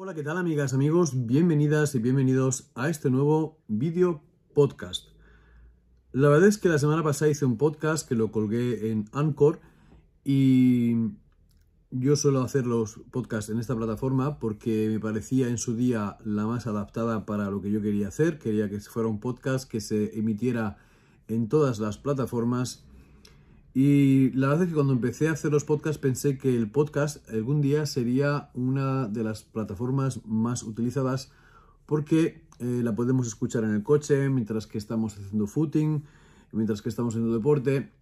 Hola, ¿qué tal amigas, amigos? Bienvenidas y bienvenidos a este nuevo vídeo podcast. La verdad es que la semana pasada hice un podcast que lo colgué en Anchor y yo suelo hacer los podcasts en esta plataforma porque me parecía en su día la más adaptada para lo que yo quería hacer. Quería que fuera un podcast que se emitiera en todas las plataformas y la verdad es que cuando empecé a hacer los podcasts pensé que el podcast algún día sería una de las plataformas más utilizadas porque eh, la podemos escuchar en el coche mientras que estamos haciendo footing, mientras que estamos haciendo deporte.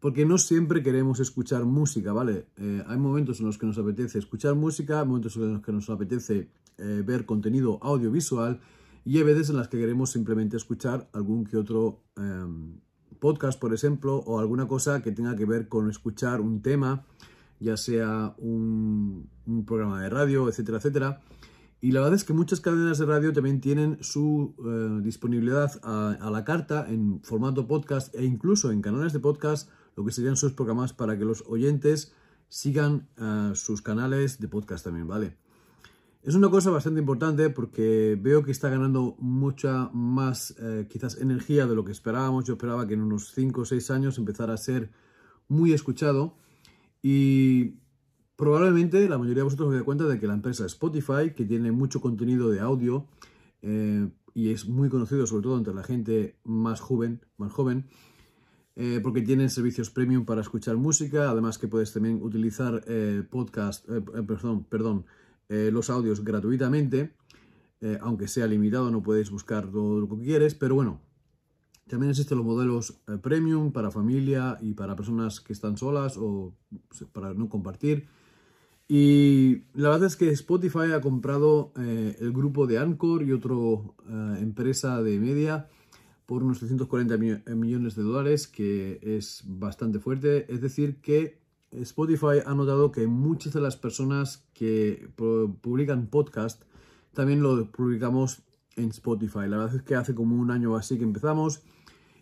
Porque no siempre queremos escuchar música, ¿vale? Eh, hay momentos en los que nos apetece escuchar música, momentos en los que nos apetece eh, ver contenido audiovisual y hay veces en las que queremos simplemente escuchar algún que otro em, podcast, por ejemplo, o alguna cosa que tenga que ver con escuchar un tema, ya sea un, programa de radio, etcétera, etcétera. Y la verdad es que muchas cadenas de radio también tienen su eh, disponibilidad a, la carta en formato podcast e incluso en canales de podcast, lo que serían sus programas para que los oyentes sigan eh, sus canales de podcast también, ¿vale? Es una cosa bastante importante porque veo que está ganando mucha más eh, quizás energía de lo que esperábamos. Yo esperaba que en unos 5 o 6 años empezara a ser muy escuchado y probablemente la mayoría de vosotros os dé cuenta de que la empresa Spotify, que tiene mucho contenido de audio eh, y es muy conocido sobre todo entre la gente más joven, más joven eh, porque tienen servicios premium para escuchar música, además que puedes también utilizar podcast, perdón, perdón, eh, los audios gratuitamente, eh, aunque sea limitado, no puedes buscar todo lo que quieres, pero bueno, también existen los modelos eh, premium para familia y para personas que están solas o para no compartir. Y la verdad es que Spotify ha comprado el grupo de Anchor y otra empresa de media por unos 340 millones de dólares, que es bastante fuerte. Es decir, que Spotify ha notado que muchas de las personas que publican podcast también lo publicamos en Spotify. La verdad es que hace como un año o así que empezamos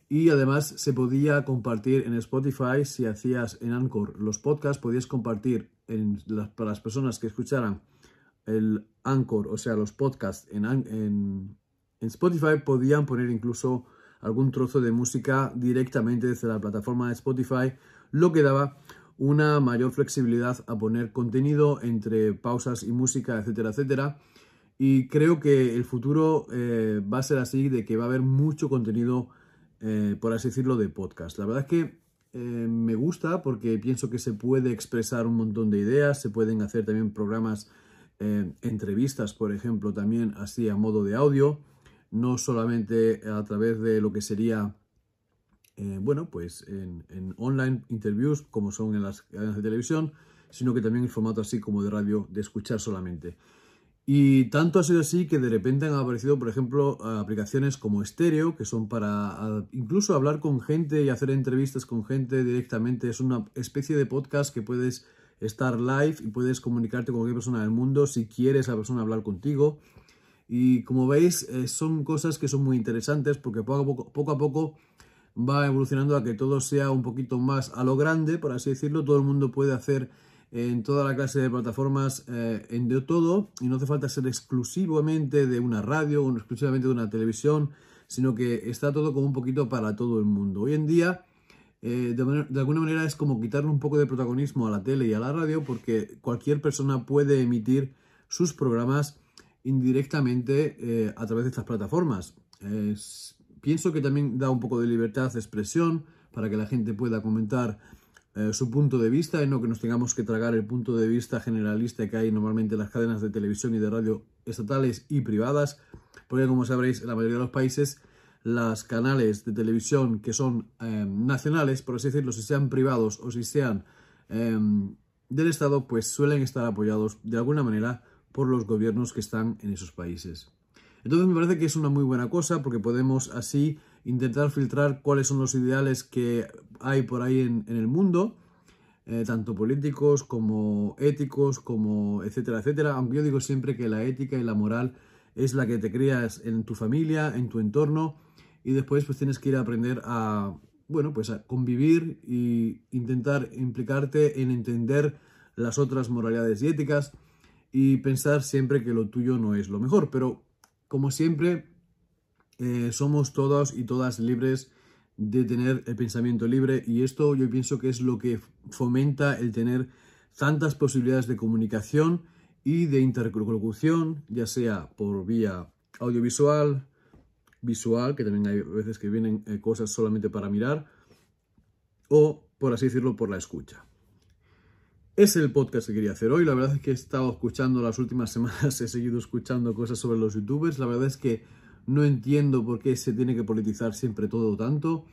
y además se podía compartir en Spotify si hacías en Anchor los podcasts, podías compartir para las personas que escucharan el Anchor, o sea, los podcasts en, en Spotify, podían poner incluso algún trozo de música directamente desde la plataforma de Spotify, lo que daba una mayor flexibilidad a poner contenido entre pausas y música, etcétera, etcétera. Y creo que el futuro eh, va a ser así, de que va a haber mucho contenido, eh, por así decirlo, de podcast. La verdad es que eh, me gusta porque pienso que se puede expresar un montón de ideas, se pueden hacer también programas, entrevistas, por ejemplo, también así a modo de audio, no solamente a través de lo que sería eh, bueno, pues en, online interviews, como son en las cadenas de televisión, sino que también en formato así como de radio, de escuchar solamente. Y tanto ha sido así que de repente han aparecido, por ejemplo, aplicaciones como Stereo, que son para incluso hablar con gente y hacer entrevistas con gente directamente. Es una especie de podcast que puedes estar live y puedes comunicarte con cualquier persona del mundo si quieres la persona hablar contigo. Y como veis, eh, son cosas que son muy interesantes porque poco a poco, poco, a poco va evolucionando a que todo sea un poquito más a lo grande, por así decirlo. Todo el mundo puede hacer en toda la clase de plataformas eh, en de todo y no hace falta ser exclusivamente de una radio o exclusivamente de una televisión, sino que está todo como un poquito para todo el mundo. Hoy en día, eh, de, alguna manera es como quitarle un poco de protagonismo a la tele y a la radio porque cualquier persona puede emitir sus programas indirectamente eh, a través de estas plataformas. Es, pienso que también da un poco de libertad de expresión para que la gente pueda comentar eh, su punto de vista y no que nos tengamos que tragar el punto de vista generalista que hay normalmente en las cadenas de televisión y de radio estatales y privadas, porque como sabréis, en la mayoría de los países las canales de televisión que son eh, nacionales, por así decirlo, si sean privados o si sean eh, del Estado, pues suelen estar apoyados de alguna manera por los gobiernos que están en esos países. Entonces me parece que es una muy buena cosa porque podemos así intentar filtrar cuáles son los ideales que hay por ahí en, el mundo, eh, tanto políticos como éticos, como etcétera, etcétera. Aunque yo digo siempre que la ética y la moral es la que te creas en tu familia, en tu entorno, y después pues tienes que ir a aprender a, bueno, pues a convivir e intentar implicarte en entender las otras moralidades y éticas y pensar siempre que lo tuyo no es lo mejor. Pero como siempre, eh, somos todos y todas libres de tener el pensamiento libre y esto yo pienso que es lo que fomenta el tener tantas posibilidades de comunicación y de interlocución, ya sea por vía audiovisual, visual, que también hay veces que vienen eh, cosas solamente para mirar, o por así decirlo, por la escucha. Es el podcast que quería hacer hoy. La verdad es que he estado escuchando las últimas semanas, he seguido escuchando cosas sobre los youtubers. La verdad es que no entiendo por qué se tiene que politizar siempre todo tanto.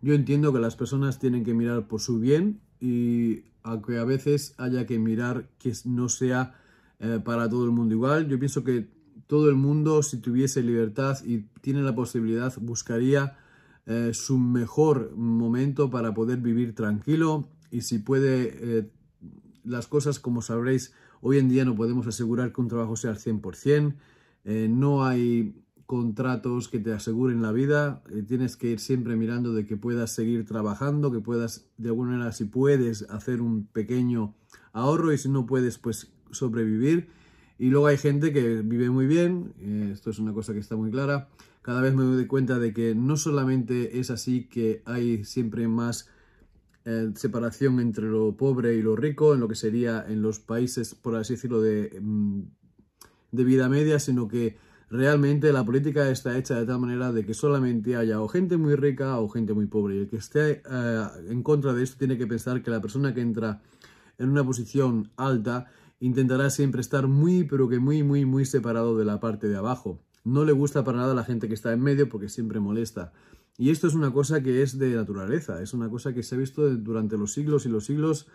Yo entiendo que las personas tienen que mirar por su bien y aunque a veces haya que mirar que no sea eh, para todo el mundo igual, yo pienso que todo el mundo, si tuviese libertad y tiene la posibilidad, buscaría eh, su mejor momento para poder vivir tranquilo y si puede eh, las cosas, como sabréis, hoy en día no podemos asegurar que un trabajo sea al 100%, no hay contratos que te aseguren la vida, eh, tienes que ir siempre mirando de que puedas seguir trabajando, que puedas, de alguna manera, si puedes, hacer un pequeño ahorro y si no puedes, pues sobrevivir. Y luego hay gente que vive muy bien, eh, esto es una cosa que está muy clara. Cada vez me doy cuenta de que no solamente es así que hay siempre más eh, separación entre lo pobre y lo rico, en lo que sería en los países, por así decirlo, de, mm, de vida media, sino que realmente la política está hecha de tal manera de que solamente haya o gente muy rica o gente muy pobre. Y el que esté eh, en contra de esto tiene que pensar que la persona que entra en una posición alta intentará siempre estar muy, pero que muy, muy, muy separado de la parte de abajo. No le gusta para nada la gente que está en medio porque siempre molesta. Y esto es una cosa que es de naturaleza, es una cosa que se ha visto durante los siglos y los siglos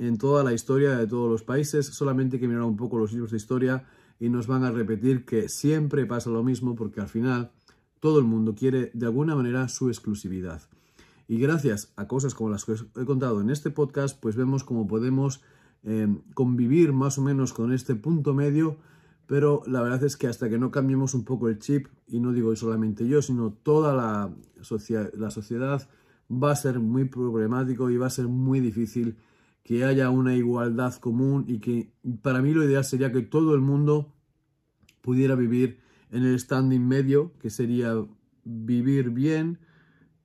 en toda la historia de todos los países. Solamente hay que mirar un poco los libros de historia y nos van a repetir que siempre pasa lo mismo porque al final todo el mundo quiere de alguna manera su exclusividad. Y gracias a cosas como las que os he contado en este podcast, pues vemos cómo podemos eh, convivir más o menos con este punto medio, pero la verdad es que hasta que no cambiemos un poco el chip, y no digo solamente yo, sino toda la, la sociedad, va a ser muy problemático y va a ser muy difícil que haya una igualdad común y que para mí lo ideal sería que todo el mundo pudiera vivir en el standing medio, que sería vivir bien,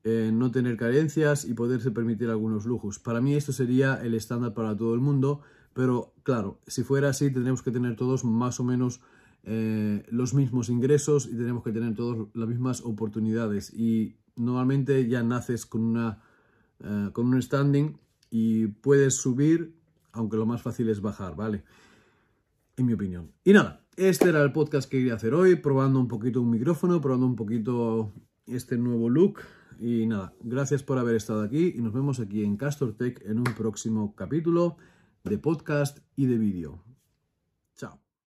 eh, no tener carencias y poderse permitir algunos lujos. Para mí esto sería el estándar para todo el mundo, pero claro, si fuera así tendríamos que tener todos más o menos eh, los mismos ingresos y tenemos que tener todos las mismas oportunidades y normalmente ya naces con, una, eh, con un standing y puedes subir, aunque lo más fácil es bajar, ¿vale? En mi opinión. Y nada, este era el podcast que quería hacer hoy, probando un poquito un micrófono, probando un poquito este nuevo look. Y nada, gracias por haber estado aquí y nos vemos aquí en Castor Tech en un próximo capítulo de podcast y de vídeo.